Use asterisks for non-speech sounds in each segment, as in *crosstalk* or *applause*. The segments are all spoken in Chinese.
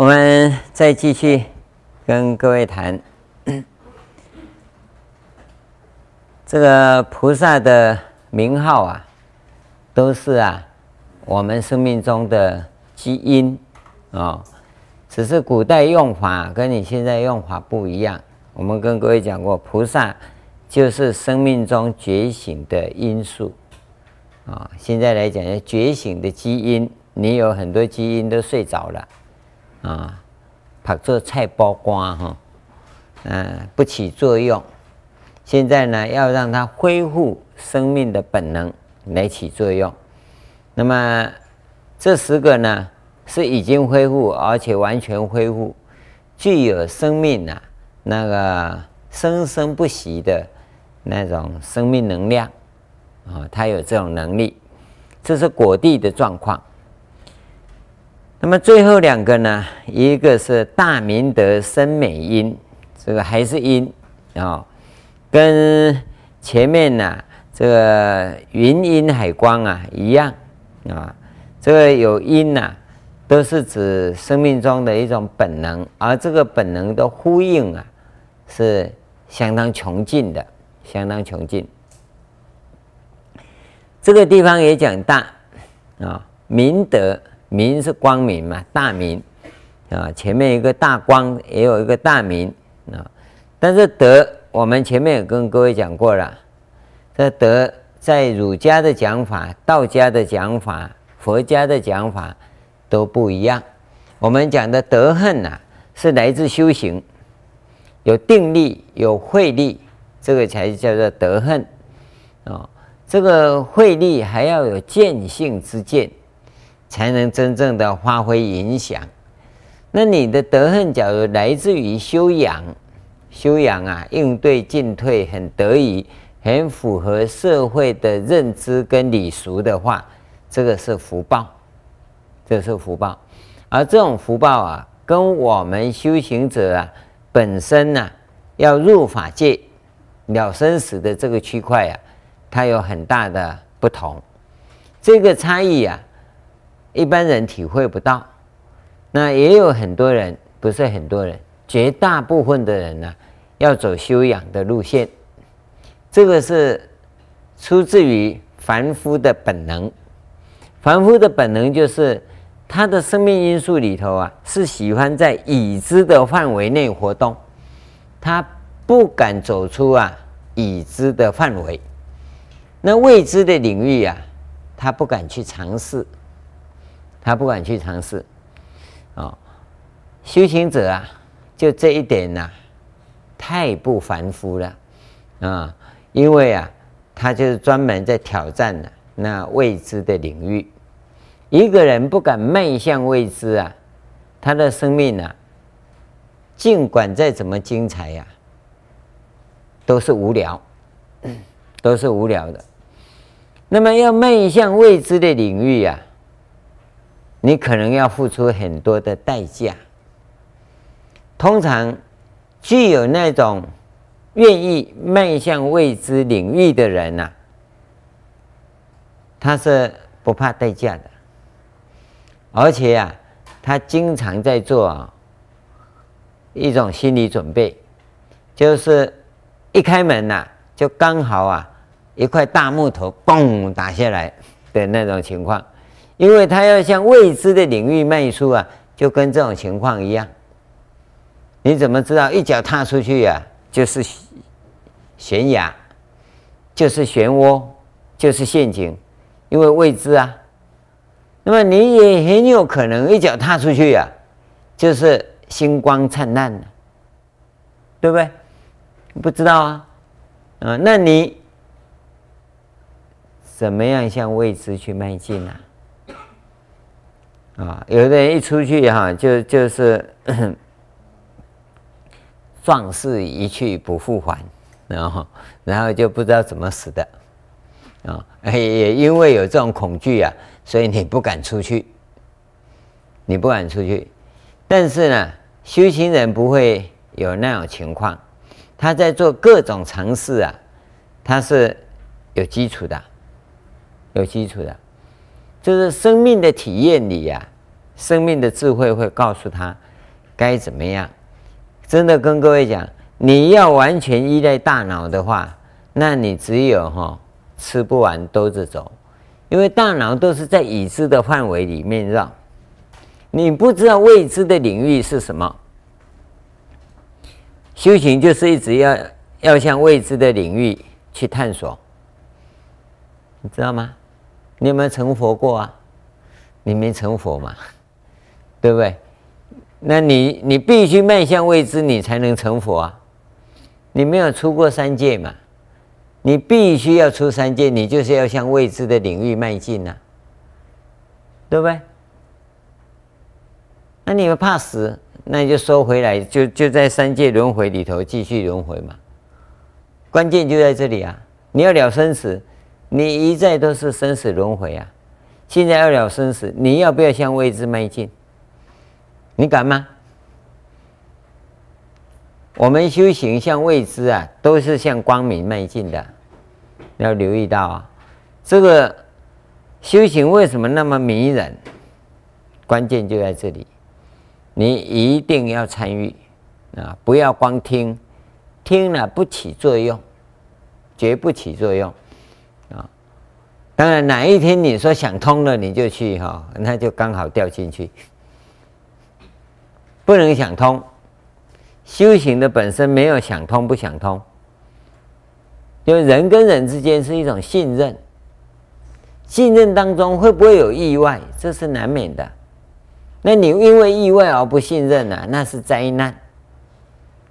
我们再继续跟各位谈这个菩萨的名号啊，都是啊我们生命中的基因啊，只是古代用法跟你现在用法不一样。我们跟各位讲过，菩萨就是生命中觉醒的因素啊。现在来讲，觉醒的基因，你有很多基因都睡着了。啊，拍做菜包瓜哈，嗯、不起作用。现在呢，要让它恢复生命的本能来起作用。那么这十个呢，是已经恢复，而且完全恢复，具有生命啊，那个生生不息的那种生命能量啊，它有这种能力，这是果地的状况。那么最后两个呢？一个是大明德生美音，这个还是音啊、哦，跟前面呢、这个云音海光啊一样啊。这个有音呐、都是指生命中的一种本能，而这个本能的呼应啊，是相当穷尽的，相当穷尽。这个地方也讲大啊，明德。明是光明嘛，大明啊，前面一个大光，也有一个大明啊。但是德，我们前面也跟各位讲过了，这德在儒家的讲法、道家的讲法、佛家的讲法都不一样。我们讲的德恨呐，是来自修行，有定力、有慧力，这个才叫做德恨啊。这个慧力还要有见性之见。才能真正的发挥影响。那你的德行，假如来自于修养，修养啊，应对进退很得宜，很符合社会的认知跟礼俗的话，这个是福报，这是福报。而这种福报啊，跟我们修行者啊本身呢、要入法界了生死的这个区块啊，它有很大的不同。这个差异啊。一般人体会不到，那也有很多人，不是很多人，绝大部分的人呢、要走修养的路线。这个是出自于凡夫的本能，凡夫的本能就是他的生命因素里头啊，是喜欢在已知的范围内活动，他不敢走出啊已知的范围，那未知的领域啊，他不敢去尝试。他不敢去尝试，啊，修行者啊，就这一点呐、太不凡夫了，啊，因为啊，他就是专门在挑战的那未知的领域。一个人不敢迈向未知啊，他的生命啊，尽管再怎么精彩呀、都是无聊，都是无聊的。那么要迈向未知的领域呀、你可能要付出很多的代价。通常具有那种愿意迈向未知领域的人呐、他是不怕代价的，而且啊，他经常在做啊一种心理准备，就是一开门呐、就刚好啊一块大木头嘣打下来的那种情况。因为他要向未知的领域迈出啊，就跟这种情况一样。你怎么知道一脚踏出去呀、就是悬崖，就是漩涡，就是陷阱？因为未知啊。那么你也很有可能一脚踏出去呀、就是星光灿烂，对不对？不知道啊，啊，那你怎么样向未知去迈进呢、啊，有的人一出去哈，就就是 *coughs* 壮士一去不复还，然后然后就不知道怎么死的啊。也因为有这种恐惧啊，所以你不敢出去，你不敢出去。但是呢，修行人不会有那种情况，他在做各种尝试啊，他是有基础的，有基础的。就是生命的体验里呀、啊，生命的智慧会告诉他该怎么样。真的跟各位讲，你要完全依赖大脑的话，那你只有哈吃不完兜着走，因为大脑都是在已知的范围里面绕，你不知道未知的领域是什么。修行就是一直要要向未知的领域去探索，你知道吗？你有没有成佛过啊？你没成佛嘛，对不对？那你你必须迈向未知，你才能成佛啊！你没有出过三界嘛？你必须要出三界，你就是要向未知的领域迈进呐，对不对？那你们怕死？那你就收回来，就就在三界轮回里头继续轮回嘛。关键就在这里啊！你要了生死，你一再都是生死轮回啊。现在要了生死，你要不要向未知迈进？你敢吗？我们修行向未知啊，都是向光明迈进的。要留意到啊，这个修行为什么那么迷人？关键就在这里。你一定要参与啊！不要光听，听了不起作用，绝不起作用啊！当然，哪一天你说想通了，你就去哈，那就刚好掉进去。不能想通，修行的本身没有想通不想通，因为人跟人之间是一种信任，信任当中会不会有意外？这是难免的。那你因为意外而不信任呐、啊，那是灾难。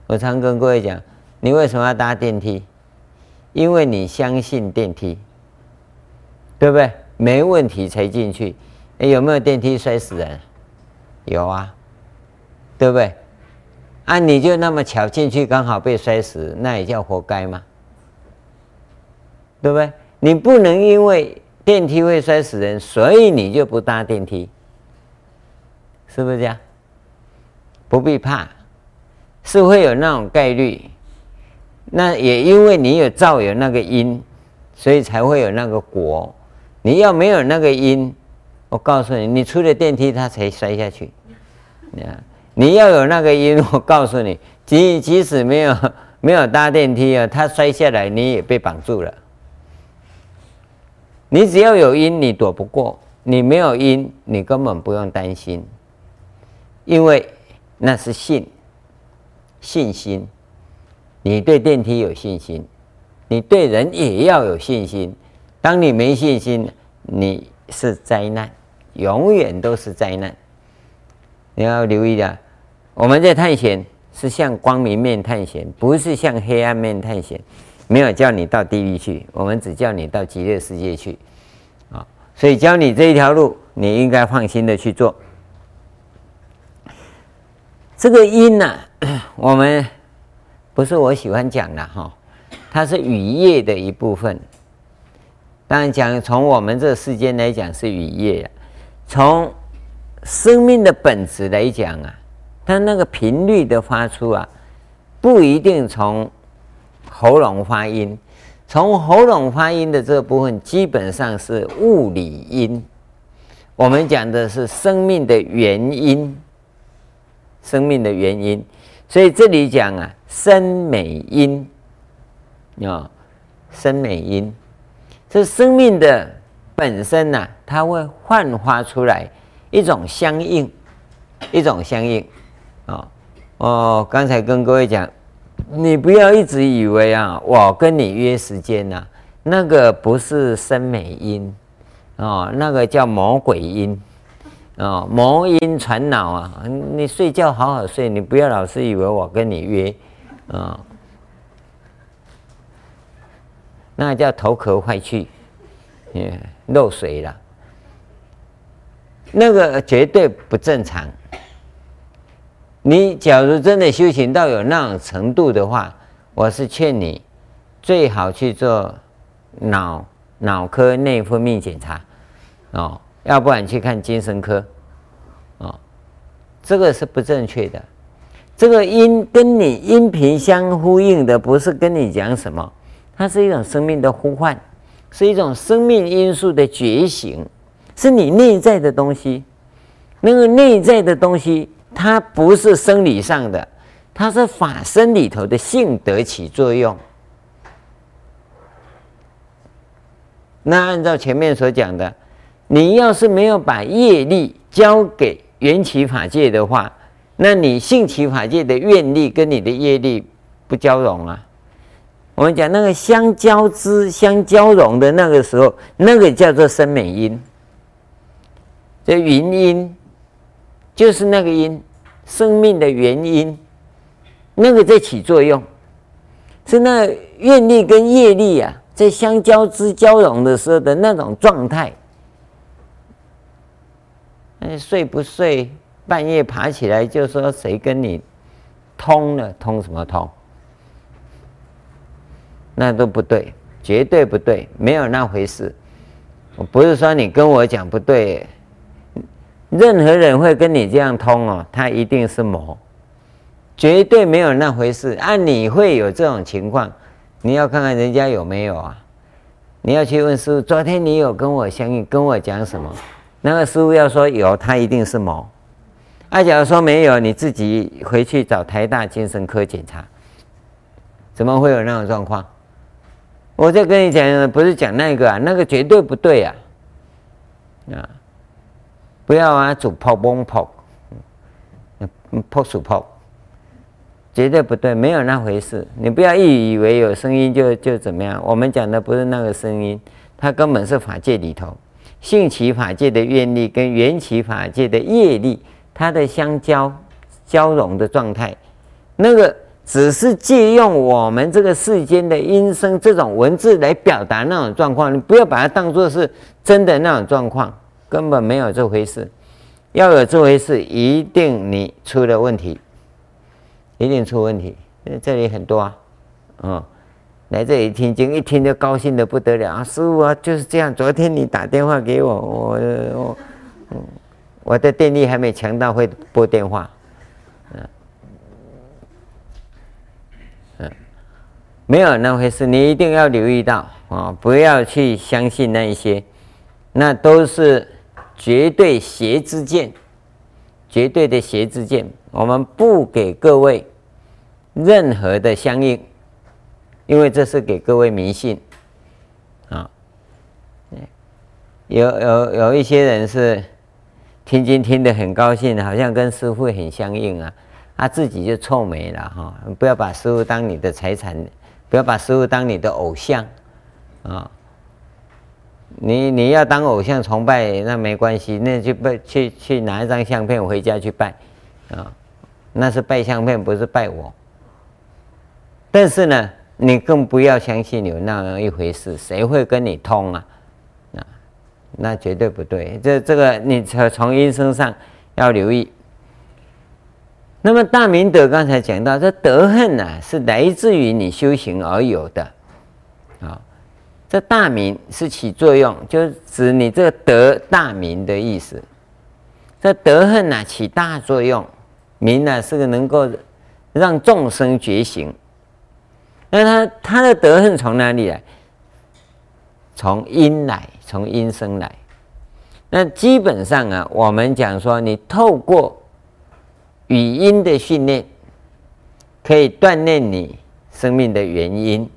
我常跟各位讲，你为什么要搭电梯？因为你相信电梯，对不对？没问题才进去。哎，有没有电梯摔死人？有啊，对不对？啊，你就那么巧进去，刚好被摔死，那也叫活该吗？对不对？你不能因为电梯会摔死人，所以你就不搭电梯。是不是这样？不必怕，是会有那种概率。那也因为你有造有那个因，所以才会有那个果。你要没有那个因，我告诉你，你出了电梯，它才摔下去。你你要有那个因，*laughs* 我告诉你，即即使没有没有搭电梯啊，它摔下来，你也被绑住了。你只要有因，你躲不过；你没有因，你根本不用担心。因为那是信，信心，你对电梯有信心，你对人也要有信心。当你没信心，你是灾难，永远都是灾难。你要留意的，我们在探险是向光明面探险，不是向黑暗面探险。没有叫你到地狱去，我们只叫你到极乐世界去。啊，所以教你这一条路，你应该放心的去做。这个因呢、*clears throat* 我们不是我喜欢讲的哈，它是语业的一部分。当然讲从我们这世间来讲是语业，从生命的本质来讲啊，它那个频率的发出啊，不一定从喉咙发音，从喉咙发音的这个部分基本上是物理音。我们讲的是生命的原因。生命的原因，所以这里讲啊，生美音。啊，生美音，这生命的本身呐、它会焕发出来一种相应，一种相应。啊。哦，刚才跟各位讲，你不要一直以为啊，我跟你约时间呐、啊，那个不是生美音哦，那个叫魔鬼音，哦，魔音传脑啊！你睡觉好好睡，你不要老是以为我跟你约啊，那叫头壳坏去，漏水了，那个绝对不正常。你假如真的修行到有那种程度的话，我是劝你最好去做脑脑科内分泌检查哦。要不然去看精神科，哦，这个是不正确的。这个音跟你音频相呼应的，不是跟你讲什么，它是一种生命的呼唤，是一种生命因素的觉醒，是你内在的东西。那个内在的东西，它不是生理上的，它是法身里头的性德起作用。那按照前面所讲的，你要是没有把业力交给缘起法界的话，那你性起法界的愿力跟你的业力不交融啊。我们讲那个相交织、相交融的那个时候，那个叫做生美因。这云因就是那个因，生命的原因，那个在起作用，是那愿力跟业力啊。在相交织交融的时候的那种状态，那睡不睡？半夜爬起来就说谁跟你通了？通什么通？那都不对，绝对不对，没有那回事。我不是说你跟我讲不对，任何人会跟你这样通哦，他一定是魔，绝对没有那回事。按你会有这种情况。你要看看人家有没有啊？你要去问师傅，昨天你有跟我相应，跟我讲什么？那个师傅要说有，他一定是魔。啊，假如说没有，你自己回去找台大精神科检查，怎么会有那种状况？我在跟你讲，不是讲那个啊，那个绝对不对啊！啊，不要啊，煮泡崩泡，嗯，泡煮泡。绝对不对，没有那回事。你不要一以为有声音就就怎么样。我们讲的不是那个声音，它根本是法界里头性起法界的愿力跟缘起法界的业力，它的相交交融的状态。那个只是借用我们这个世间的音声这种文字来表达那种状况。你不要把它当作是真的那种状况，根本没有这回事。要有这回事，一定你出了问题。一定出问题，因为这里很多啊，嗯，来这里听经，一听就高兴的不得了啊！师傅啊，就是这样。昨天你打电话给我，我我，我的电力还没强到会拨电话，嗯嗯，没有那回事。你一定要留意到啊，不要去相信那一些，那都是绝对邪之见，绝对的邪之见。我们不给各位任何的相应，因为这是给各位迷信啊。有有有一些人是听经听得很高兴，好像跟师父很相应啊，他自己就臭美了哈。不要把师父当你的财产，不要把师父当你的偶像啊。你你要当偶像崇拜那没关系，那就拜去去拿一张相片回家去拜啊。那是拜相片，不是拜我。但是呢，你更不要相信有那样一回事，谁会跟你通啊？啊，那绝对不对。这这个，你从从音声上要留意。那么大明德刚才讲到，这德行呢、啊，是来自于你修行而有的。啊，这大明是起作用，就是指你这个德大明的意思。这德恨呢，起大作用。明呢是个能够让众生觉醒，那他他的德恨从哪里来？从音来，从音声来。那基本上啊，我们讲说，你透过语音的训练，可以锻炼你生命的原因，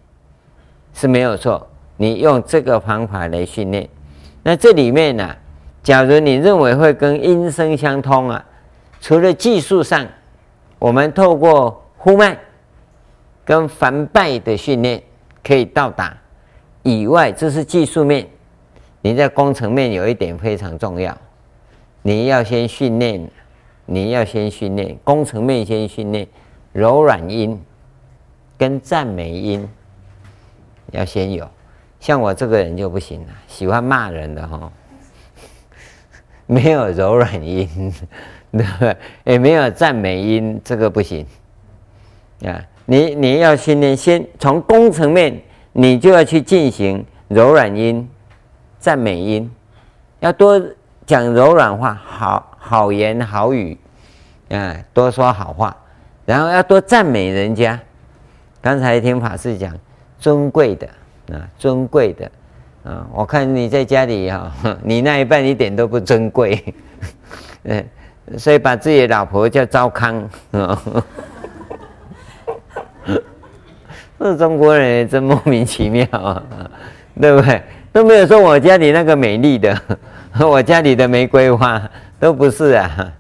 是没有错。你用这个方法来训练，那这里面呢，假如你认为会跟音声相通啊。除了技术上，我们透过呼麦跟梵呗的训练可以到达以外，这是技术面。你在工程面有一点非常重要，你要先训练，你要先训练工程面，先训练柔软音跟赞美音要先有。像我这个人就不行了，喜欢骂人的哈，*laughs* 没有柔软音。*laughs* 对不？也没有赞美音，这个不行啊！你你要训练，先从工层面，你就要去进行柔软音、赞美音，要多讲柔软话，好好言好语啊，多说好话，然后要多赞美人家。刚才听法师讲，尊贵的啊，尊贵的啊，我看你在家里哈，*laughs* 你那一半一点都不尊贵，嗯，*laughs* 所以把自己的老婆叫糟糠，*laughs* 这中国人真莫名其妙啊，对不对？都没有说我家里那个美丽的，我家里的玫瑰花都不是啊，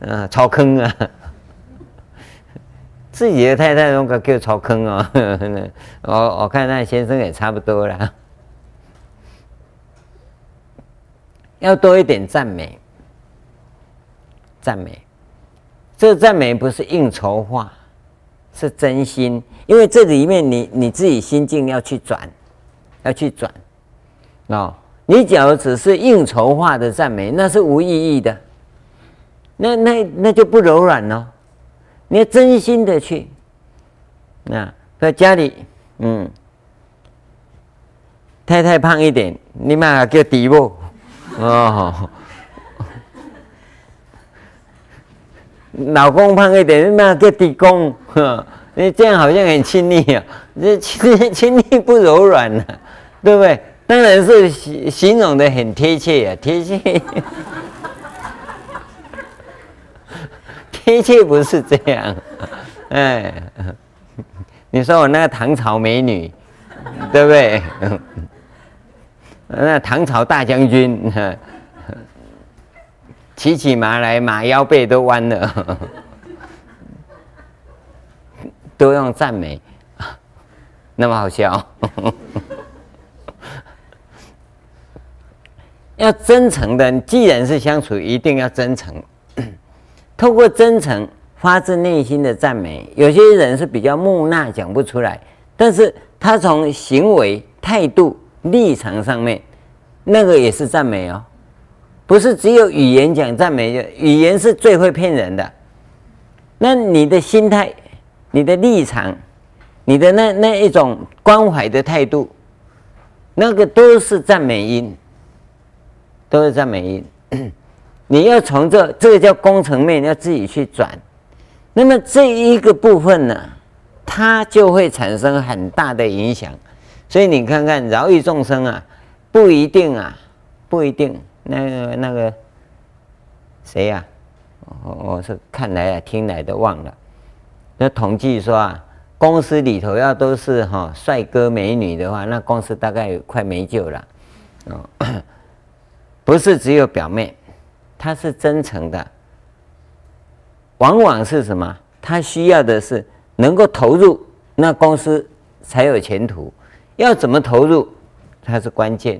啊，超坑啊，自己的太太那个叫草坑哦，*laughs* 我我看那先生也差不多了。要多一点赞美，赞美，这赞美不是应酬话，是真心。因为这里面你你自己心境要去转，要去转，哦，你假如只是应酬化的赞美，那是无意义的，那那那就不柔软了。你要真心的去，那在家里，嗯，太太胖一点，你妈叫底部。哦，*laughs* 老公胖一点，那个地公，你这样好像很亲昵啊，这亲 *laughs* 亲昵不柔软呢，对不对？当然是形形容的很贴切啊，贴切，贴切不是这样，哎，你说我那个唐朝美女，对不对？*laughs* 那唐朝大将军，骑起马来，马腰背都弯了，*laughs* 都用赞美，*laughs* 那么好笑。要真诚的，既然是相处，一定要真诚。透过真诚，发自内心的赞美。有些人是比较木讷，讲不出来，但是他从行为态度。立场上面，那个也是赞美哦，不是只有语言讲赞美，语言是最会骗人的。那你的心态、你的立场、你的那那一种关怀的态度，那个都是赞美音，都是赞美音。你要从这这个叫工程面，要自己去转。那么这一个部分呢，它就会产生很大的影响。所以你看看饶益众生啊，不一定啊，不一定。那个那个谁呀？我我是看来啊，听来的忘了。那统计说啊，公司里头要都是哈帅哥美女的话，那公司大概快没救了。哦，*coughs* 不是只有表面，他是真诚的。往往是什么？他需要的是能够投入，那公司才有前途。要怎么投入，它是关键。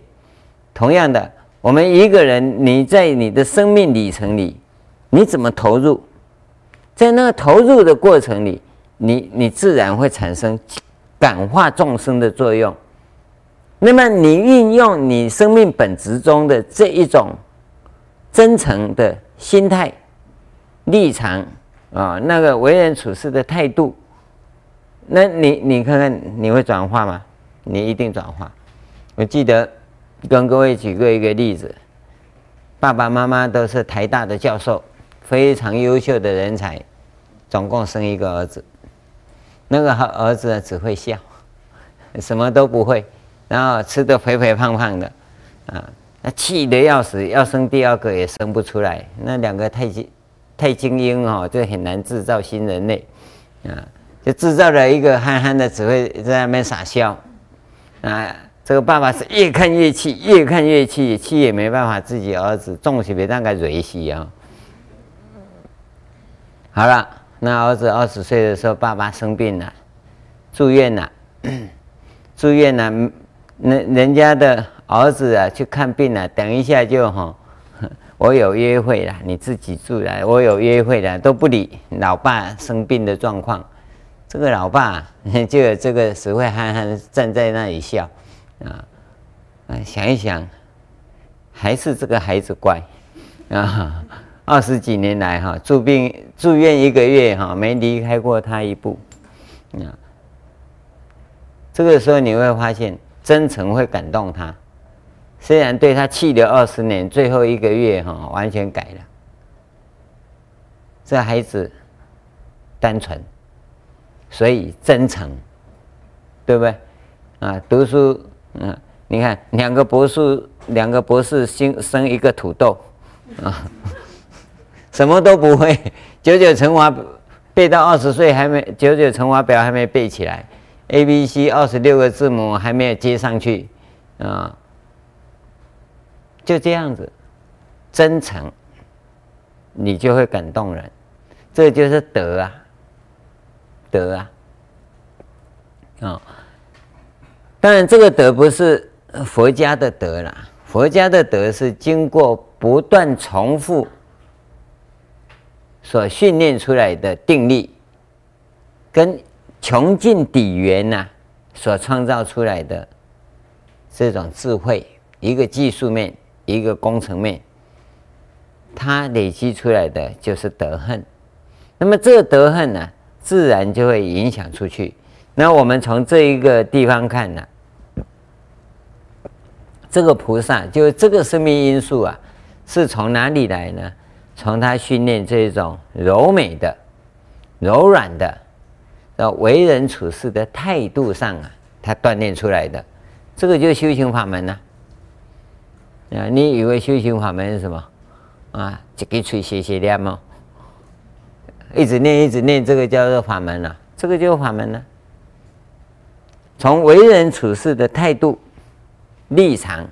同样的，我们一个人，你在你的生命里程里，你怎么投入？在那个投入的过程里，你你自然会产生感化众生的作用。那么，你运用你生命本质中的这一种真诚的心态、立场啊，那个为人处事的态度，那你你看看，你会转化吗？你一定转化。我记得跟各位举过一个例子，爸爸妈妈都是台大的教授，非常优秀的人才，总共生一个儿子。那个儿子只会笑，什么都不会，然后吃得肥肥胖胖的，啊，那气得要死，要生第二个也生不出来。那两个太精太精英哦，就很难制造新人类，啊，就制造了一个憨憨的，只会在那边傻笑。啊，这个爸爸是越看越气，越看越气，气也没办法，自己儿子重起别那个瑞气啊。好了，那儿子二十岁的时候，爸爸生病了，住院了，*coughs* 住院了，那人家的儿子啊去看病了，等一下就哈，*laughs* 我有约会了，你自己住了，我有约会了，都不理老爸生病的状况。这个老爸 *laughs* 就有这个死会憨憨站在那里笑，啊，想一想，还是这个孩子乖，啊，*laughs* 二十几年来哈住病住院一个月哈没离开过他一步，啊，这个时候你会发现真诚会感动他，虽然对他气了二十年，最后一个月哈完全改了，这孩子单纯。所以真诚，对不对？啊，读书，嗯，你看两个博士，两个博士生生一个土豆啊，什么都不会，九九乘法背到二十岁还没，九九乘法表还没背起来，A B C 二十六个字母还没有接上去啊，就这样子，真诚，你就会感动人，这就是德啊，德啊，啊，当然这个德不是佛家的德啦，佛家的德是经过不断重复。所训练出来的定力，跟穷尽底缘呐，所创造出来的这种智慧，一个技术面，一个工程面，它累积出来的就是德恨。那么这个德恨呢，自然就会影响出去。那我们从这一个地方看呢，这个菩萨就这个生命因素啊，是从哪里来呢？从他训练这种柔美的、柔软的，到为人处事的态度上啊，他锻炼出来的，这个就是修行法门呢。啊你以为修行法门是什么？啊，一个嘴谢谢念吗？一直念一直念，这个叫做法门啊，这个就是法门呐。从为人处事的态度、立场，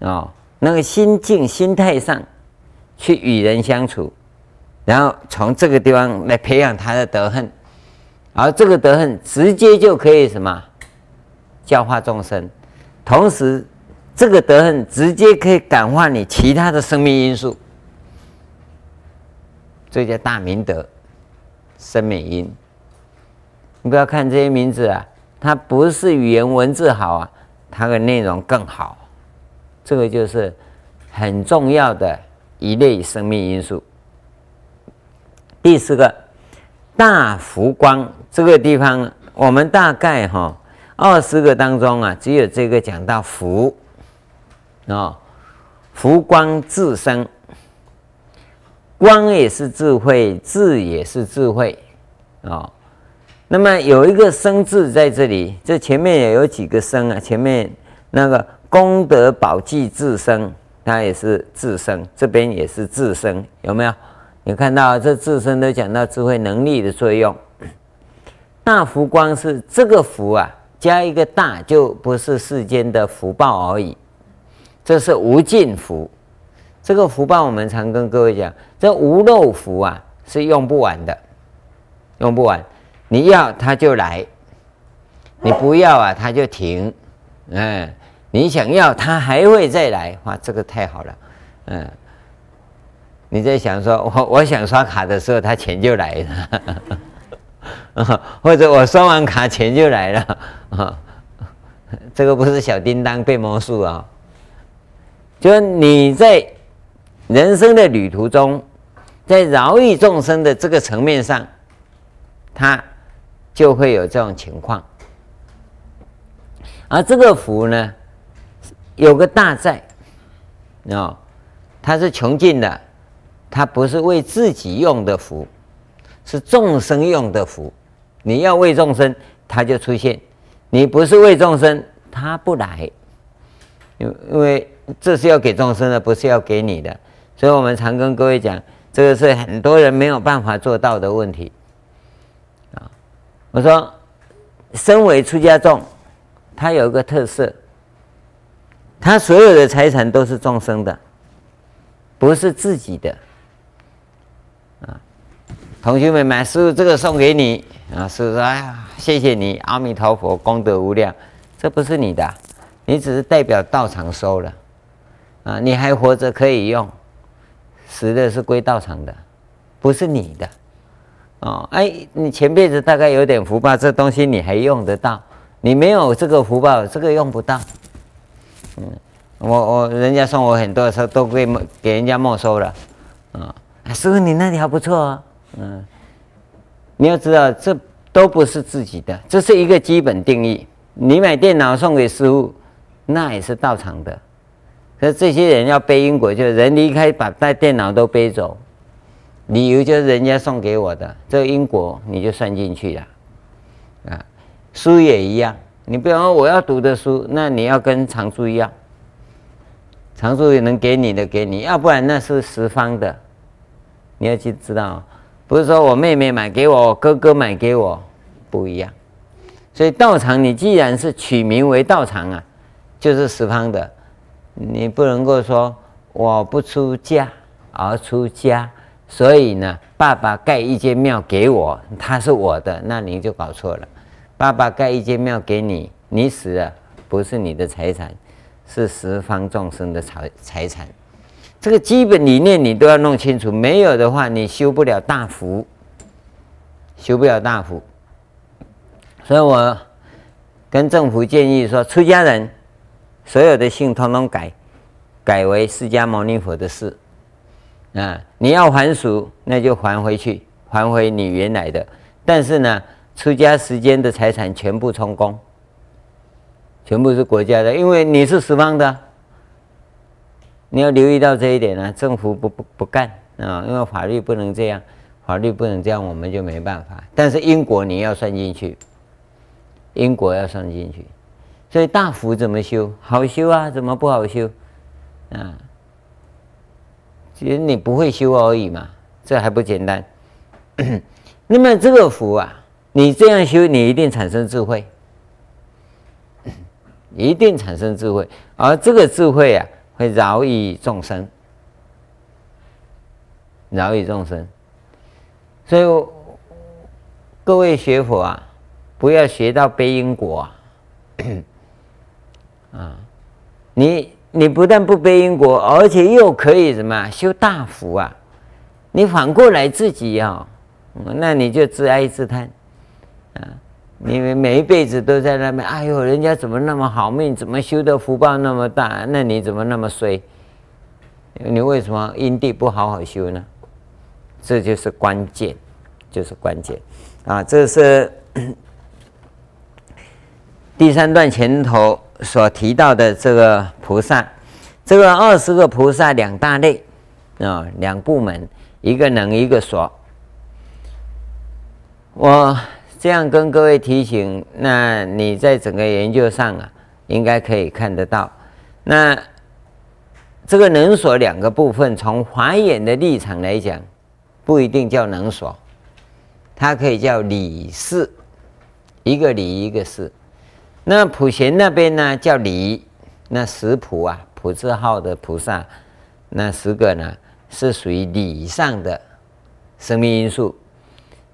哦，那个心境、心态上。去与人相处，然后从这个地方来培养他的德行，而这个德行直接就可以什么教化众生，同时这个德行直接可以感化你其他的生命因素，这叫大明德生美因。你不要看这些名字啊，它不是语言文字好啊，它的内容更好，这个就是很重要的。一类生命因素。第四个大福光，这个地方我们大概哈二十个当中啊，只有这个讲到福啊，福光自生，光也是智慧，智也是智慧啊。那么有一个生字在这里，这前面也有几个生啊，前面那个功德宝济自生。它也是自生，这边也是自生，有没有？你看到这自生都讲到智慧能力的作用。*clears throat* 大福光是这个福啊，加一个大，就不是世间的福报而已，这是无尽福。这个福报我们常跟各位讲，这无漏福啊是用不完的，用不完。你要它就来，你不要啊它就停，嗯。你想要，它还会再来，哇，这个太好了，嗯，你在想说，我我想刷卡的时候，他钱就来了，*laughs* 或者我刷完卡钱就来了，啊，*laughs* 这个不是小叮当变魔术啊，就是你在人生的旅途中，在饶益众生的这个层面上，他就会有这种情况，而这个福呢？有个大在，哦，它是穷尽的，它不是为自己用的福，是众生用的福。你要为众生，它就出现；你不是为众生，它不来。因因为这是要给众生的，不是要给你的。所以我们常跟各位讲，这个是很多人没有办法做到的问题。啊，我说，身为出家众，他有一个特色。他所有的财产都是众生的，不是自己的。啊，同学们，买师父这个送给你啊，师父说：“哎呀，谢谢你，阿弥陀佛，功德无量。”这不是你的，你只是代表道场收了。啊，你还活着可以用，死的是归道场的，不是你的。哦，哎，你前辈子大概有点福报，这东西你还用得到。你没有这个福报，这个用不到。嗯，我我人家送我很多的时候都给给人家没收了，啊，师傅你那里还不错啊，嗯，你要知道这都不是自己的，这是一个基本定义。你买电脑送给师傅，那也是道场的，可是这些人要背因果，就是人离开把带电脑都背走，理由就是人家送给我的，这个因果你就算进去了，啊，书也一样，你不要说我要读的书，那你要跟常住一样，常住也能给你的给你，要不然那是十方的，你要去知道，不是说我妹妹买给我，我哥哥买给我，不一样。所以道场，你既然是取名为道场啊，就是十方的，你不能够说我不出家而出家，所以呢，爸爸盖一间庙给我，他是我的，那你就搞错了。爸爸盖一间庙给你，你死了不是你的财产，是十方众生的财财产。这个基本理念你都要弄清楚，没有的话你修不了大福，修不了大福。所以我跟政府建议说，出家人所有的姓通通改，改为释迦牟尼佛的事。啊，你要还俗，那就还回去，还回你原来的。但是呢，出家时间的财产全部充公，全部是国家的，因为你是十方的，你要留意到这一点呢。政府不不不干啊，因为法律不能这样，法律不能这样，我们就没办法。但是因果你要算进去，因果要算进去，所以大福怎么修？好修啊，怎么不好修？啊，其实你不会修而已嘛，这还不简单。*clears throat* 那么这个福啊。你这样修，你一定产生智慧，*clears throat* 一定产生智慧，而这个智慧啊，会饶益众生，饶益众生。所以各位学佛啊，不要学到背因果啊，啊，你你不但不背因果，而且又可以什么修大福啊？你反过来自己啊，那你就自哀自叹。啊，你每一辈子都在那边，哎呦，人家怎么那么好命，怎么修的福报那么大？那你怎么那么衰？你为什么因地不好好修呢？这就是关键，就是关键啊！这是第三段前头所提到的这个菩萨，这个二十个菩萨两大类啊，两部门，一个能，一个所。我。这样跟各位提醒，那你在整个研究上啊，应该可以看得到。那这个能所两个部分，从华严的立场来讲，不一定叫能所，它可以叫理事，一个理一个事。那普贤那边呢叫理，那十普啊，普字号的菩萨，那十个呢是属于理上的生命因素。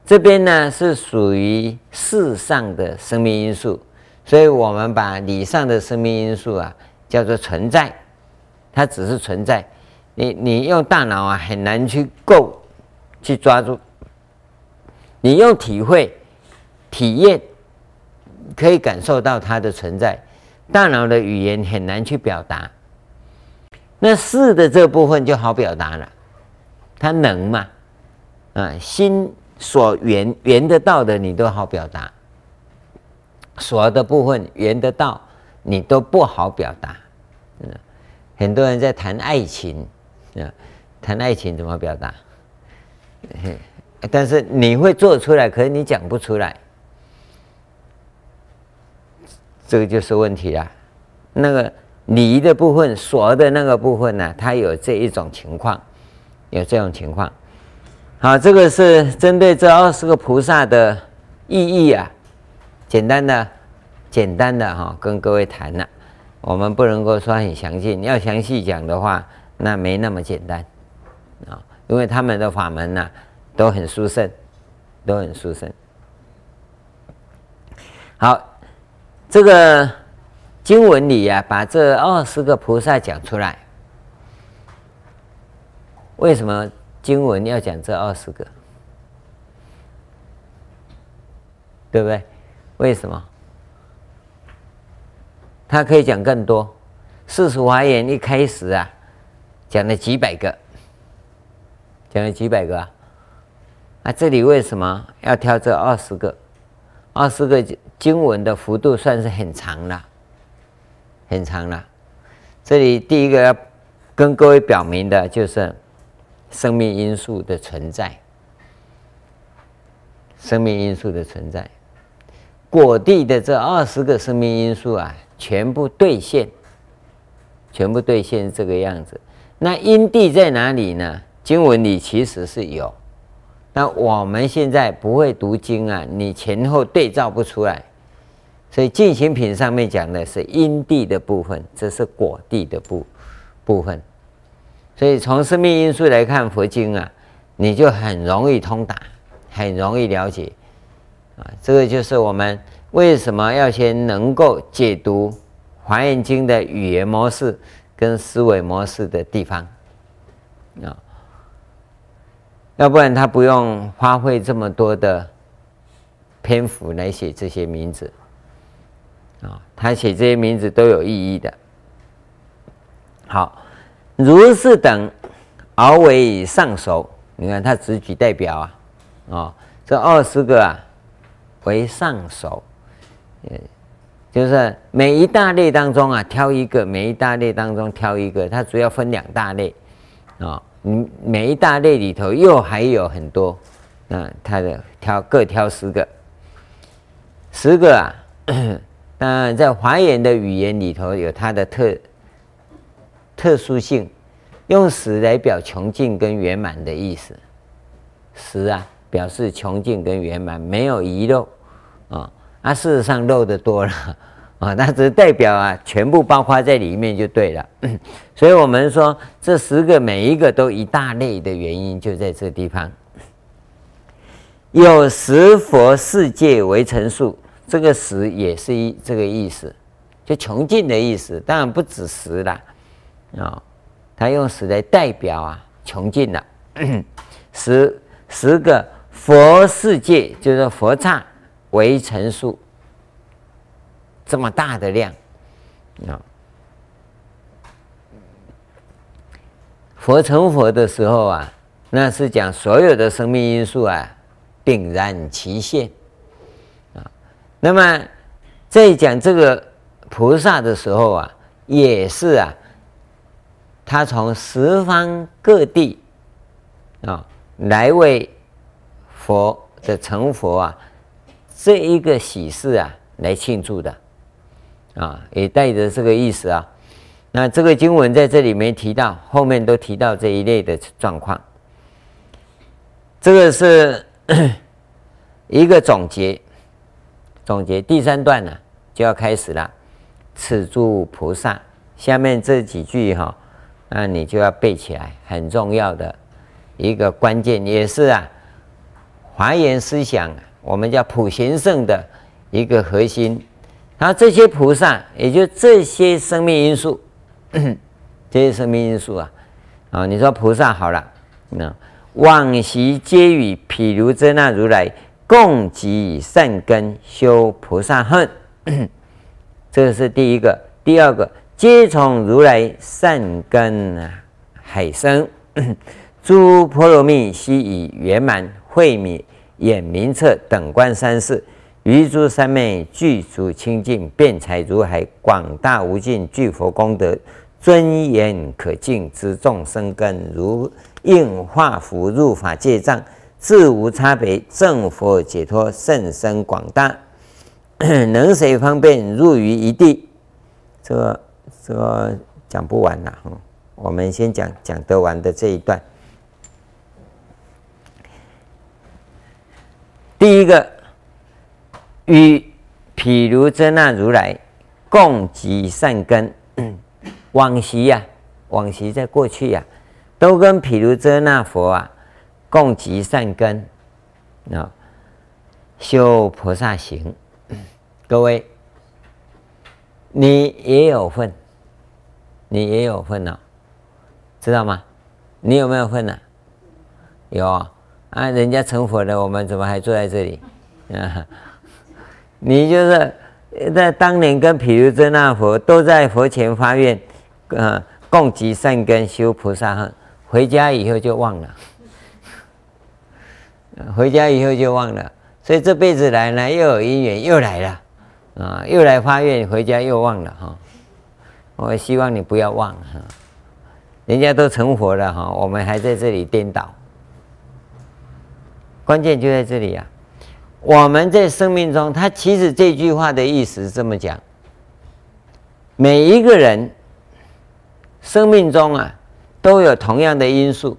这边呢是属于事上的生命因素，所以我们把理上的生命因素啊叫做存在，它只是存在，你你用大脑啊很难去够去抓住，你用体会体验可以感受到它的存在，大脑的语言很难去表达，那事的这部分就好表达了，它能嘛啊心。所缘缘得到的，你都好表达；所的部分缘得到，你都不好表达。嗯，很多人在谈爱情，啊，谈爱情怎么表达？但是你会做出来，可是你讲不出来，这个就是问题了。那个理的部分，所的那个部分呢，它有这一种情况，有这种情况。好，这个是针对这二十个菩萨的意义啊，简单的、简单的哈，跟各位谈了。我们不能够说很详细，你要详细讲的话，那没那么简单啊，因为他们的法门呢都很殊胜，都很殊胜。好，这个经文里呀，把这二十个菩萨讲出来，为什么？经文要讲这二十个，对不对？为什么？他可以讲更多。世俗华严一开始啊，讲了几百个，讲了几百个啊。啊，这里为什么要挑这二十个？二十个经文的幅度算是很长了，很长了。这里第一个要跟各位表明的就是。生命因素的存在，生命因素的存在，果地的这二十个生命因素啊，全部兑现，全部兑现这个样子。那因地在哪里呢？经文里其实是有，那我们现在不会读经啊，你前后对照不出来。所以进行品上面讲的是因地的部分，这是果地的部部分。所以从生命因素来看佛经啊，你就很容易通达，很容易了解啊。这个就是我们为什么要先能够解读《华严经》的语言模式跟思维模式的地方啊。要不然他不用花费这么多的篇幅来写这些名字。啊，他写这些名字都有意义的。好，如是等，而为上首。你看他只举代表啊，啊，这二十个啊为上首，就是每一大类当中啊挑一个，每一大类当中挑一个，它主要分两大类啊。嗯，每一大类里头又还有很多，那他的挑各挑十个，十个啊。*clears throat* 那在华严的语言里头有它的特特殊性，用十来表穷尽跟圆满的意思。十啊，表示穷尽跟圆满，没有遗漏啊。啊，事实上漏的多了啊，那只是代表啊，全部包括在里面就对了。所以我们说这十个每一个都一大类的原因就在这地方。有十佛世界为成数。这个十也是一这个意思，就穷尽的意思。当然不止十了，啊、哦，他用十来代表啊，穷尽了。十十个佛世界就是佛刹为成数，这么大的量。啊、佛成佛的时候啊，那是讲所有的生命因素啊，禀然其现。那么，在讲这个菩萨的时候啊，也是啊，他从十方各地啊来为佛的成佛啊这一个喜事啊来庆祝的。啊，也带着这个意思啊。那这个经文在这里没提到，后面都提到这一类的状况。这个是 *coughs* 一个总结。总结第三段呢，就要开始了。此诸菩萨，下面这几句哈，那你就要背起来，很重要的一个关键，也是啊，华严思想我们叫普贤圣的一个核心。然后这些菩萨，也就这些生命因素，*clears throat* 这些生命因素啊，啊，你说菩萨好了，那往昔皆与毗卢遮那如来。共集善根修菩萨恨，*clears throat* 这是第一个。第二个，皆从如来善根海生，*clears throat* 诸波罗蜜悉以圆满慧明眼明彻等观三世，于诸三昧具足清净，辩才如海，广大无尽具佛功德，尊严可敬知众生根，如应化符入法界障。自无差别，正佛解脱甚深广大，能随方便入于一地。这个这个讲不完了，我们先讲讲得完的这一段。第一个，与毗卢遮那如来共集善根，往昔呀、往昔在过去呀、都跟毗卢遮那佛啊。共集善根，啊，修菩萨行。各位，你也有份，你也有份呢，知道吗？你有没有份呢？有啊，啊，人家成佛了，我们怎么还坐在这里？啊，*laughs* 你就是在当年跟毗卢遮那佛都在佛前发愿，啊，共集善根，修菩萨，回家以后就忘了。*laughs* 回家以后就忘了，所以这辈子来呢，又有因缘又来了，啊，又来发愿，回家又忘了哈。我希望你不要忘哈，人家都成佛了哈，我们还在这里颠倒。关键就在这里啊，我们在生命中，他其实这句话的意思是这么讲：每一个人生命中啊，都有同样的因素。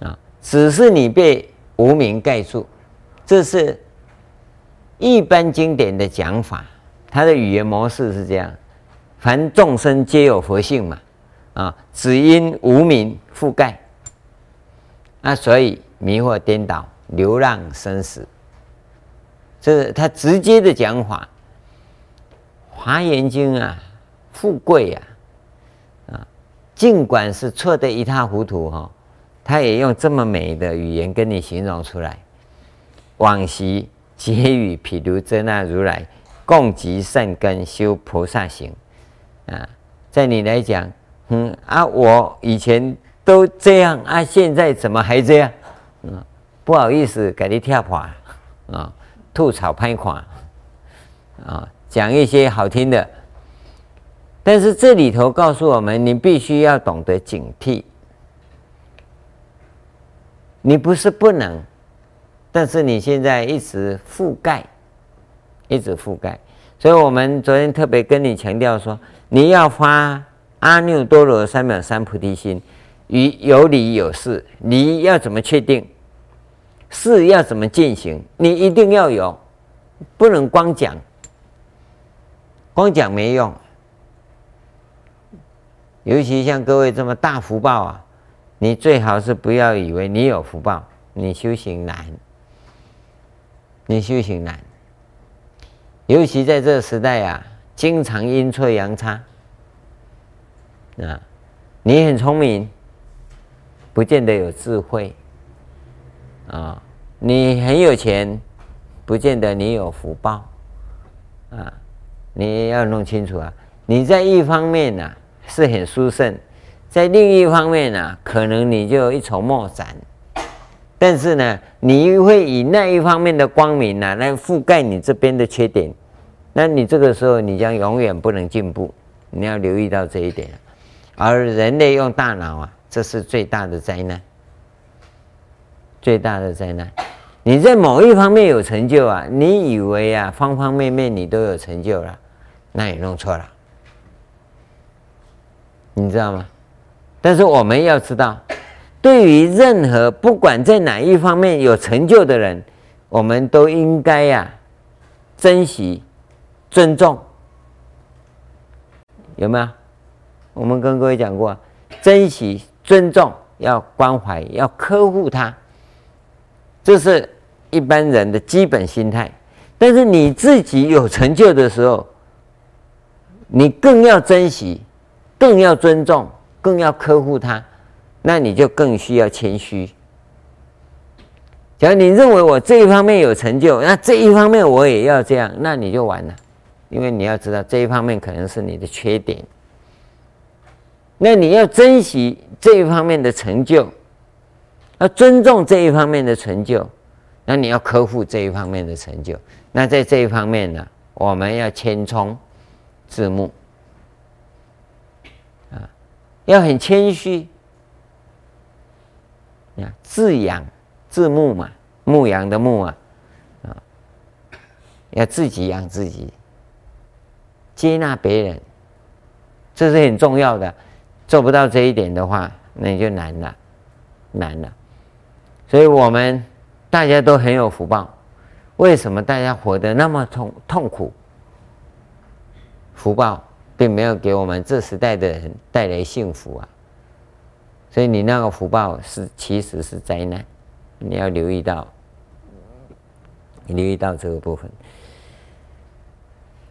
啊，只是你被无名盖住。这是一般经典的讲法，它的语言模式是这样：凡众生皆有佛性嘛，啊，只因无名覆盖，那所以迷惑颠倒。流浪生死，这是他直接的讲法。《华严经》啊，富贵啊，啊，尽管是错得一塌糊涂哈，他也用这么美的语言跟你形容出来。往昔皆与毗卢遮那如来共集善根修菩萨行啊，在你来讲，嗯啊，我以前都这样啊，现在怎么还这样？不好意思，给你跳垮啊，吐槽拍垮啊，讲一些好听的。但是这里头告诉我们，你必须要懂得警惕。你不是不能，但是你现在一直覆盖，一直覆盖。所以我们昨天特别跟你强调说，你要发阿耨多罗三藐三菩提心，与有理有事，你要怎么确定？事要怎么进行？你一定要有，不能光讲，光讲没用。尤其像各位这么大福报啊，你最好是不要以为你有福报，你修行难，你修行难。尤其在这个时代啊，经常阴错阳差啊，你很聪明，不见得有智慧。啊，你很有钱，不见得你有福报，啊，你要弄清楚啊。你在一方面呢、啊、是很殊胜，在另一方面呢、啊，可能你就一筹莫展。但是呢，你会以那一方面的光明呢、啊、来覆盖你这边的缺点，那你这个时候你将永远不能进步。你要留意到这一点。而人类用大脑啊，这是最大的灾难。最大的灾难，你在某一方面有成就啊，你以为啊，方方面面你都有成就了，那你弄错了，你知道吗？但是我们要知道，对于任何不管在哪一方面有成就的人，我们都应该呀、珍惜、尊重，有没有？我们跟各位讲过，珍惜、尊重，要关怀，要呵护他。这是一般人的基本心态，但是你自己有成就的时候，你更要珍惜，更要尊重，更要呵护他，那你就更需要谦虚。假如你认为我这一方面有成就，那这一方面我也要这样，那你就完了，因为你要知道这一方面可能是你的缺点，那你要珍惜这一方面的成就。要尊重这一方面的成就，那你要呵护这一方面的成就。那在这一方面呢，我们要谦聪自牧啊，要很谦虚啊，自养自牧嘛，牧羊的牧啊啊，要自己养自己，接纳别人，这是很重要的。做不到这一点的话，那你就难了，难了。所以我们大家都很有福报，为什么大家活得那么痛痛苦？福报并没有给我们这时代的人带来幸福啊！所以你那个福报是其实是灾难，你要留意到，你留意到这个部分。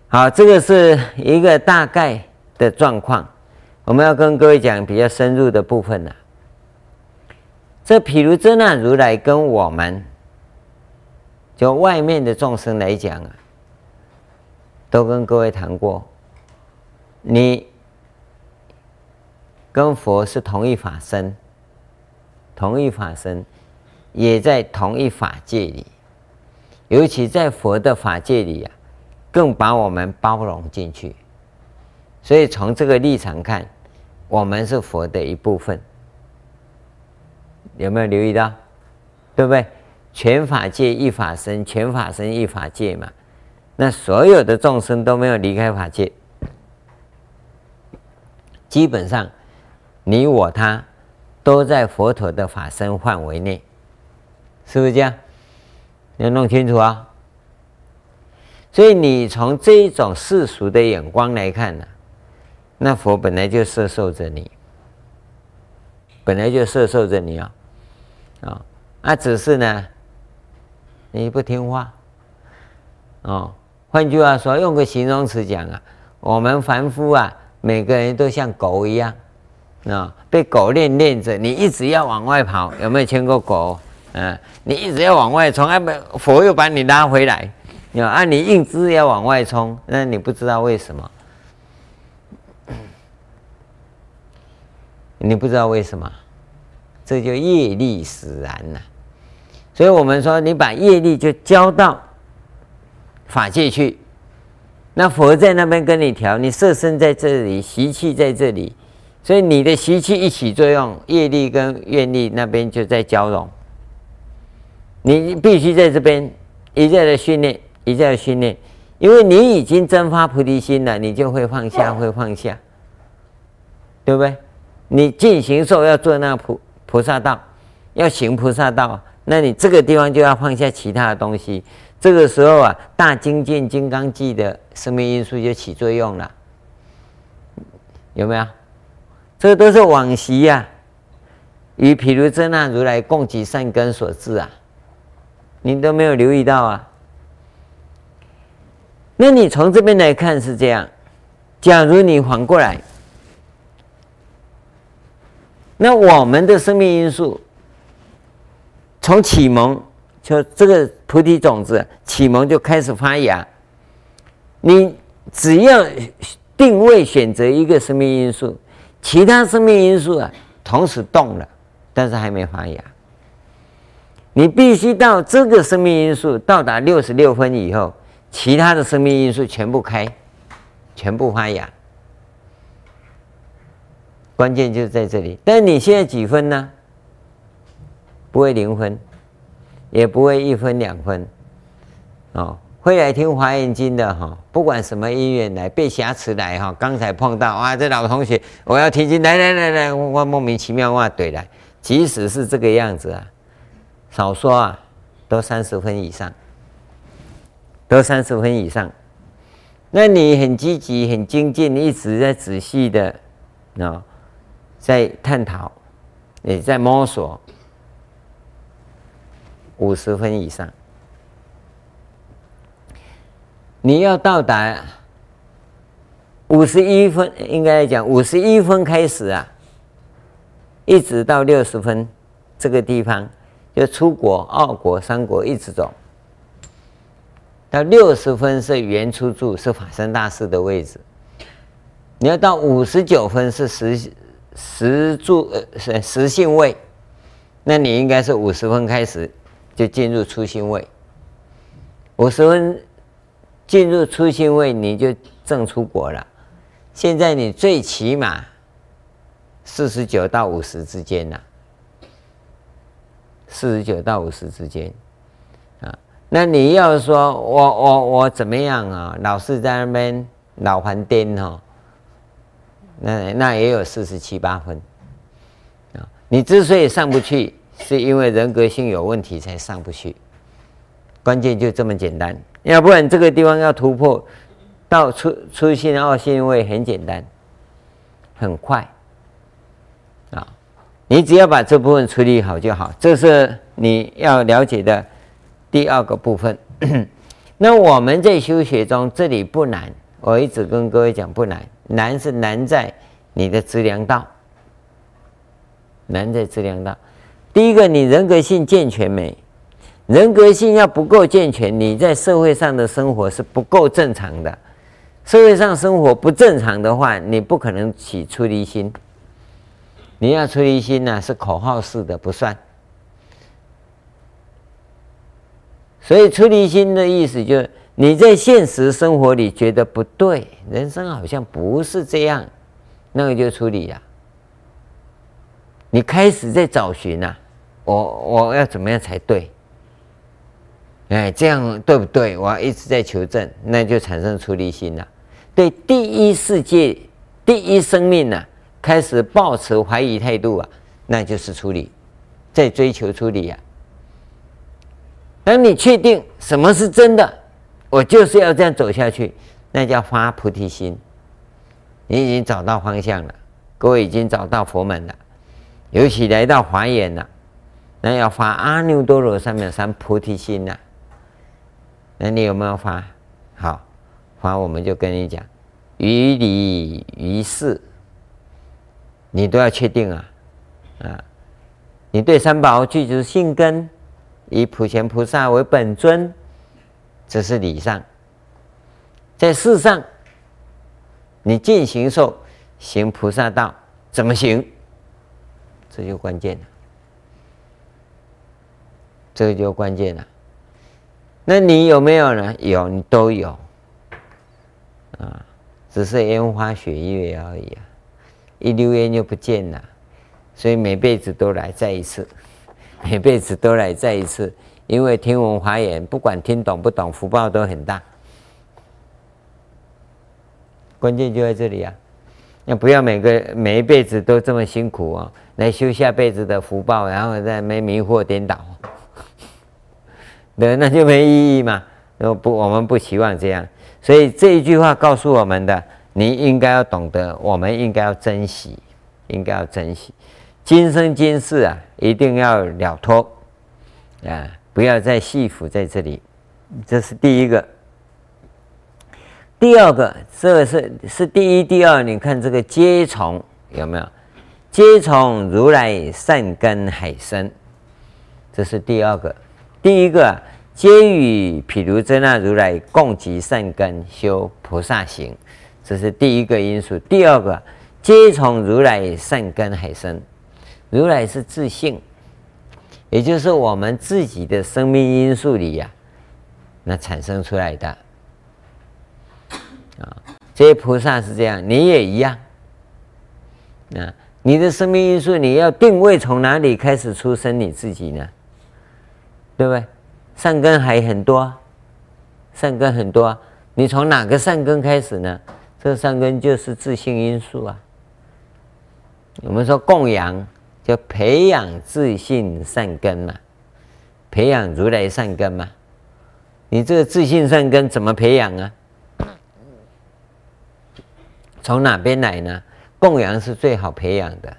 好，这个是一个大概的状况，我们要跟各位讲比较深入的部分了。这毗卢遮那如来跟我们，就外面的众生来讲啊，都跟各位谈过，你跟佛是同一法身，同一法身，也在同一法界里，尤其在佛的法界里啊，更把我们包容进去，所以从这个立场看，我们是佛的一部分。有没有留意到？对不对？全法界一法身，全法身一法界嘛。那所有的众生都没有离开法界，基本上你我他都在佛陀的法身范围内，是不是这样？要弄清楚啊！所以你从这一种世俗的眼光来看呢、那佛本来就摄受着你，本来就摄受着你啊，啊，那只是呢，你不听话，哦。换句话说，用个形容词讲啊，我们凡夫啊，每个人都像狗一样，啊，被狗链链着，你一直要往外跑，有没有牵过狗？啊，你一直要往外冲，哎，佛又把你拉回来，啊，你硬是要往外冲，那你不知道为什么？你不知道为什么？这就业力使然呐。所以我们说，你把业力就交到。法界去，那佛在那边跟你调，你色身在这里，习气在这里，所以你的习气一起作用，业力跟愿力那边就在交融。你必须在这边一再的训练，一再的训练，因为你已经真发菩提心了，你就会放下，会放下，对不对？你进行受要做那个菩菩萨道，要行菩萨道，那你这个地方就要放下其他的东西。这个时候啊，大精进金刚记的生命因素就起作用了，有没有？这都是往昔呀、啊，与毗卢遮那如来共集善根所致啊，你都没有留意到啊。那你从这边来看是这样，假如你反过来，那我们的生命因素从启蒙。就这个菩提种子启蒙就开始发芽，你只要定位选择一个生命因素，其他生命因素啊同时动了，但是还没发芽。你必须到这个生命因素到达六十六分以后，其他的生命因素全部开，全部发芽。关键就在这里。但你现在几分呢？不会零分。也不会一分两分，哦，会来听华严经的哈，不管什么音乐来，被挟持来哈，刚才碰到啊，这老同学，我要听经，来来来来，我莫名其妙哇怼来，即使是这个样子啊，少说啊，都三十分以上，都三十分以上，那你很积极、很精进，一直在仔细的啊，在探讨，也在摸索。五十分以上，你要到达五十一分，应该来讲五十一分开始啊，一直到六十分这个地方，就出国、二国、三国一直走，到六十分是原初住，是法身大士的位置。你要到五十九分是实十住呃是实性位，那你应该是五十分开始。就进入初心位，五十分进入初心位，你就正出国了。现在你最起码四十九到五十之间呐，四十九到五十之间啊。那你要说我我我怎么样啊？老是在那边老还颠哈，那那也有四十七八分啊。你之所以上不去。是因为人格性有问题才上不去，关键就这么简单。要不然这个地方要突破到出出现二心位很简单，很快啊！你只要把这部分处理好就好。这是你要了解的第二个部分。*coughs* 那我们在修学中，这里不难，我一直跟各位讲不难，难是难在你的资粮道，难在资粮道。第一个，你人格性健全没？人格性要不够健全，你在社会上的生活是不够正常的。社会上生活不正常的话，你不可能起出离心。你要出离心呢、是口号式的，不算。所以出离心的意思就是你在现实生活里觉得不对，人生好像不是这样，那个就处理呀。你开始在找寻呐、我我要怎么样才对？哎，这样对不对？我一直在求证，那就产生出离心了。对第一世界、第一生命呢、开始抱持怀疑态度啊，那就是处理，在追求处理啊。当你确定什么是真的，我就是要这样走下去，那叫发菩提心。你已经找到方向了，各位已经找到佛门了，尤其来到华严了，那要发阿耨多罗三藐三菩提心呐。那你有没有发？好，发我们就跟你讲，于理于事，你都要确定啊，啊，你对三宝具足信根，以普贤菩萨为本尊，这是理上，在事上，你尽行寿行菩萨道，怎么行？这就关键了，这个就关键了。那你有没有呢？有，你都有，啊，只是烟花雪月而已啊，一溜烟就不见了，所以每辈子都来再一次，每辈子都来再一次，因为听闻华严，不管听懂不懂，福报都很大，关键就在这里啊，那不要每个每一辈子都这么辛苦啊，来修下辈子的福报，然后再没迷惑颠倒。*laughs* 对，那就没意义嘛。不，我们不希望这样。所以这一句话告诉我们的，你应该要懂得，我们应该要珍惜，应该要珍惜。今生今世啊，一定要了脱啊，不要再系缚在这里。这是第一个。第二个，这是是第一、第二。你看这个皆从有没有？皆从如来善根海生，这是第二个。第一个，皆与毗卢遮那如来共集善根修菩萨行，这是第一个因素。第二个，皆从如来善根海生，如来是自性，也就是我们自己的生命因素里呀、那产生出来的啊，这些菩萨是这样，你也一样。啊，你的生命因素，你要定位从哪里开始出生你自己呢？对不对？善根还很多，善根很多。你从哪个善根开始呢？这善根就是自信因素啊。我们说供养，就培养自信善根嘛，培养如来善根嘛。你这个自信善根怎么培养啊？从哪边来呢？供养是最好培养的。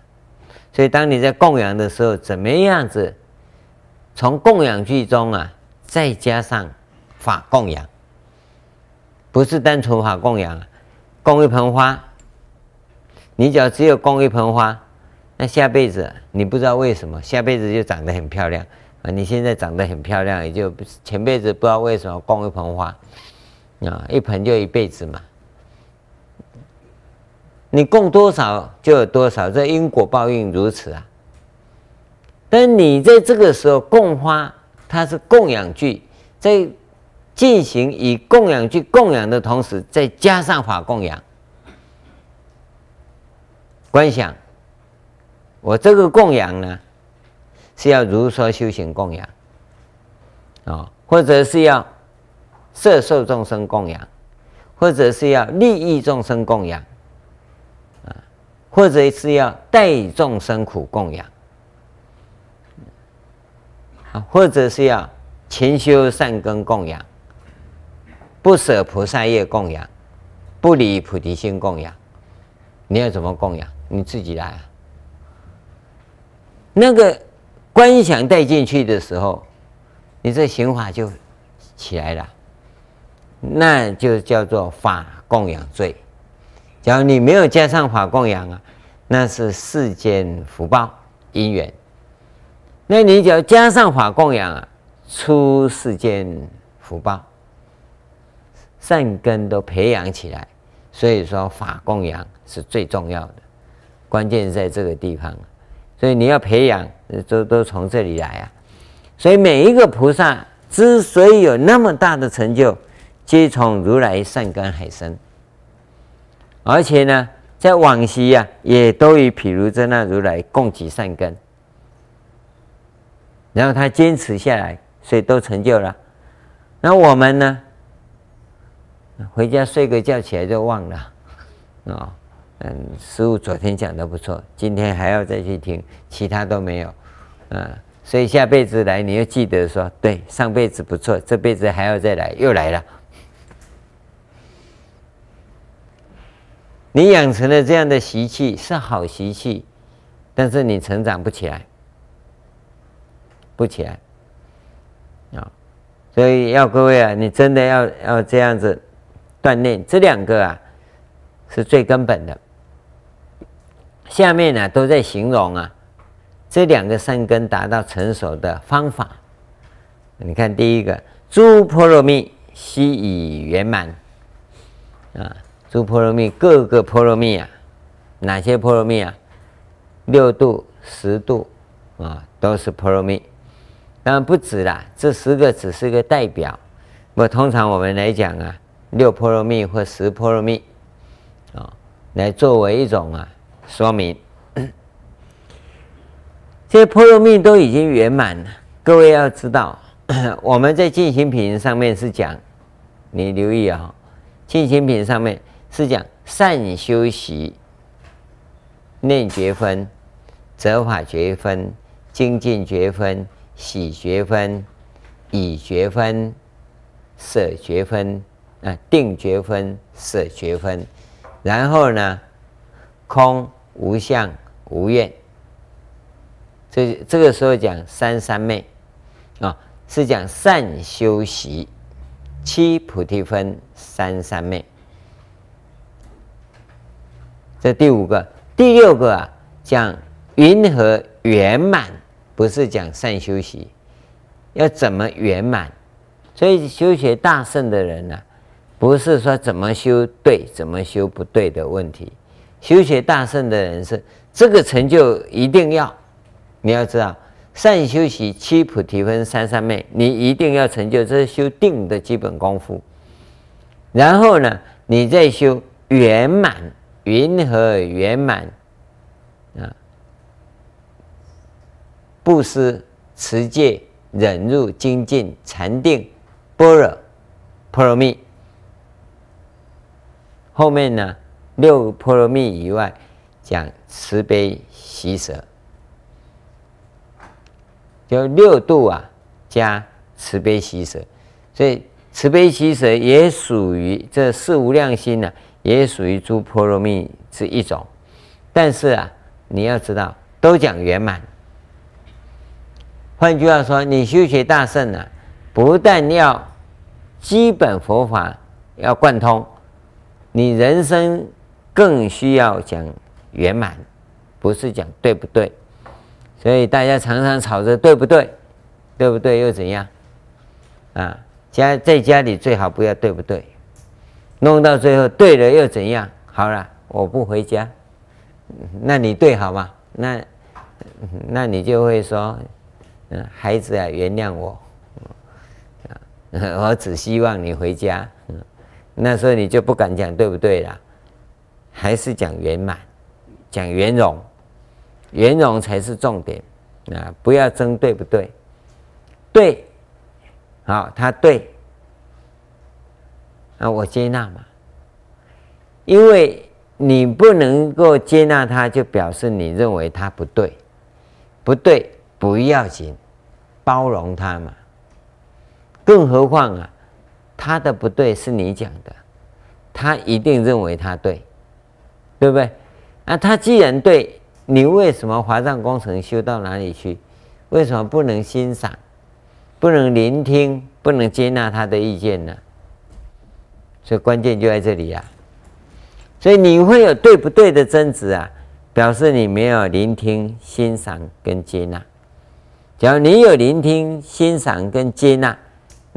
所以当你在供养的时候，怎么样子？从供养句中啊，再加上法供养，不是单纯法供养。供一盆花，你只要只有供一盆花，那下辈子你不知道为什么，下辈子就长得很漂亮啊。你现在长得很漂亮，也就前辈子不知道为什么供一盆花啊，一盆就一辈子嘛。你供多少就有多少，这因果报应如此啊。但你在这个时候供花，它是供养具，在进行以供养具供养的同时，再加上法供养。观想，我这个供养呢，是要如说修行供养，啊，或者是要摄受众生供养，或者是要利益众生供养，啊，或者是要代众生苦供养啊。或者是要勤修善根供养，不舍菩萨业供养，不离菩提心供养，你要怎么供养？你自己来啊。那个观想带进去的时候，你这行法就起来了，那就叫做法供养罪。假如你没有加上法供养啊，那是世间福报因缘。那你只要加上法供养啊，出世间福报，善根都培养起来。所以说法供养是最重要的，关键在这个地方。所以你要培养，都都从这里来啊。所以每一个菩萨之所以有那么大的成就，皆从如来善根海生。而且呢，在往昔呀、啊，也都与毗卢遮那如来共集善根。然后他坚持下来，所以都成就了。那我们呢？回家睡个觉起来就忘了，啊，嗯，师傅昨天讲的不错，今天还要再去听，其他都没有，嗯，所以下辈子来你又记得说，对，上辈子不错，这辈子还要再来，又来了。你养成了这样的习气是好习气，但是你成长不起来，不起来，啊，所以要各位啊，你真的要要这样子。锻炼这两个啊，是最根本的。下面呢、都在形容啊，这两个善根达到成熟的方法。你看第一个，诸波罗蜜悉已圆满啊，诸波罗蜜各个波罗蜜啊，哪些波罗蜜啊？六度、十度啊，都是波罗蜜。当然不止啦，这十个只是个代表。不过通常我们来讲啊。六波罗蜜或十波罗蜜，啊，来作为一种啊说明。*coughs* 这些波罗蜜都已经圆满了。各位要知道，*coughs* 我们在进行品上面是讲，你留意啊，进行品上面是讲善修习、念觉分、择法觉分、精进觉分、喜觉分、已觉分、舍觉分。啊，定觉分、舍觉分，然后呢，空无相无愿，这这个时候讲三三昧，啊，是讲善修习七菩提分三三昧。这第五个，第六个啊，讲云何圆满，不是讲善修习，要怎么圆满？所以修学大圣的人呢、啊？不是说怎么修对，怎么修不对的问题。修学大圣的人生这个成就一定要，你要知道，善修习七菩提分三三昧，你一定要成就，这是修定的基本功夫。然后呢，你再修圆满，云何圆满？啊，布施、持戒、忍辱、精进、禅定、般若、波罗蜜。后面呢，六波罗蜜以外，讲慈悲喜舍，就六度啊，加慈悲喜舍，所以慈悲喜舍也属于这四无量心呢、也属于诸波罗蜜之一种。但是啊，你要知道，都讲圆满。换句话说，你修学大圣呢、不但要基本佛法要贯通。你人生更需要讲圆满，不是讲对不对？所以大家常常吵着对不对，对不对又怎样？啊，家在家里最好不要对不对，弄到最后对了又怎样？好了，我不回家，那你对好吗？那那你就会说，嗯，孩子啊，原谅我，我只希望你回家。那时候你就不敢讲对不对了，还是讲圆满，讲圆融，圆融才是重点啊！不要争对不对，对，好，他对，啊，我接纳嘛，因为你不能够接纳他，就表示你认为他不对，不对不要紧，包容他嘛，更何况啊。他的不对是你讲的，他一定认为他对，对不对？啊，他既然对，你为什么华藏工程修到哪里去？为什么不能欣赏，不能聆听，不能接纳他的意见呢？所以关键就在这里呀、啊。所以你会有对不对的争执啊，表示你没有聆听、欣赏跟接纳。假如你有聆听、欣赏跟接纳。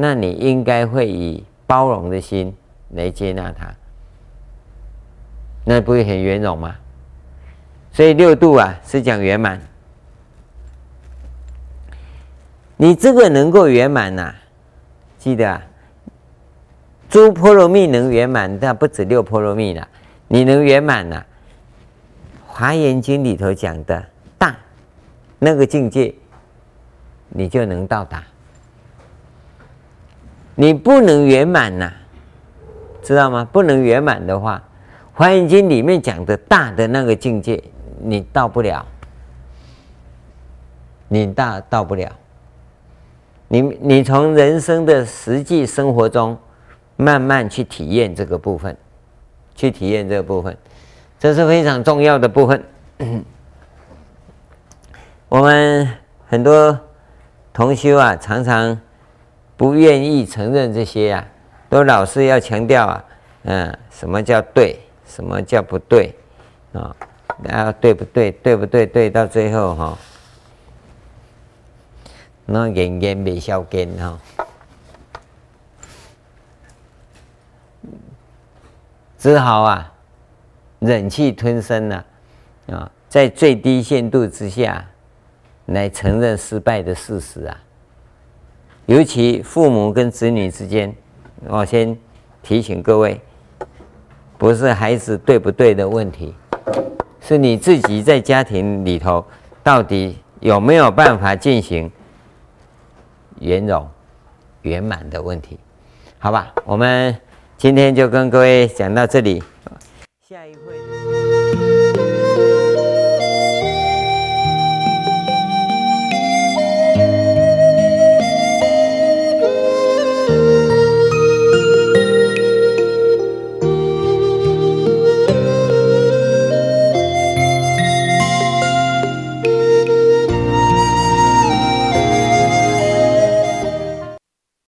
那你应该会以包容的心来接纳他，那不会很圆融吗？所以六度啊是讲圆满，你这个能够圆满呐，记得啊，诸波罗蜜能圆满，但不止六波罗蜜了，你能圆满呐，《华严经》里头讲的大那个境界，你就能到达。你不能圆满呐，知道吗？不能圆满的话，《华严经》里面讲的大的那个境界，你到不了，你大到不了。你你从人生的实际生活中，慢慢去体验这个部分，去体验这个部分，这是非常重要的部分。*coughs* 我们很多同修啊，常常不愿意承认这些啊，都老是要强调啊，嗯，什么叫对，什么叫不对啊？然后对不对？对不对？对到最后哈，那眼眼没消根哈，只好啊，忍气吞声了啊，在最低限度之下。来承认失败的事实啊！尤其父母跟子女之间，我先提醒各位，不是孩子对不对的问题，是你自己在家庭里头到底有没有办法进行圆融、圆满的问题，好吧？我们今天就跟各位讲到这里，下一。